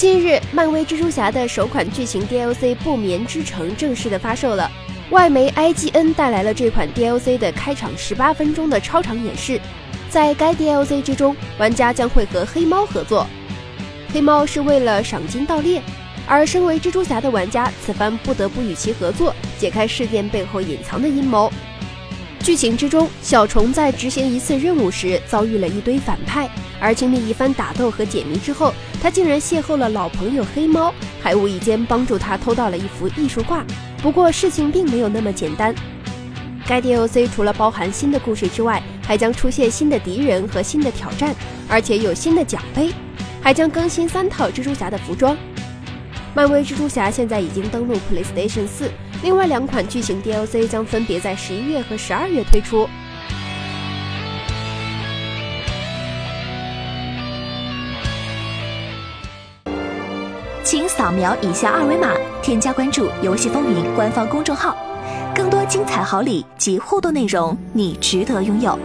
近日，漫威蜘蛛侠的首款剧情 DLC《不眠之城》正式的发售了。外媒 IGN 带来了这款 DLC 的开场十八分钟的超长演示。在该 DLC 之中，玩家将会和黑猫合作。黑猫是为了赏金盗猎，而身为蜘蛛侠的玩家此番不得不与其合作，解开事件背后隐藏的阴谋。剧情之中，小虫在执行一次任务时遭遇了一堆反派，而经历一番打斗和解谜之后，他竟然邂逅了老朋友黑猫，还无意间帮助他偷到了一幅艺术画。不过事情并没有那么简单，该 DLC 除了包含新的故事之外，还将出现新的敌人和新的挑战，而且有新的奖杯，还将更新三套蜘蛛侠的服装。漫威蜘蛛侠现在已经登陆 PlayStation 4。另外两款剧情 DLC 将分别在十一月和十二月推出。请扫描以下二维码，添加关注“游戏风云”官方公众号，更多精彩好礼及互动内容，你值得拥有。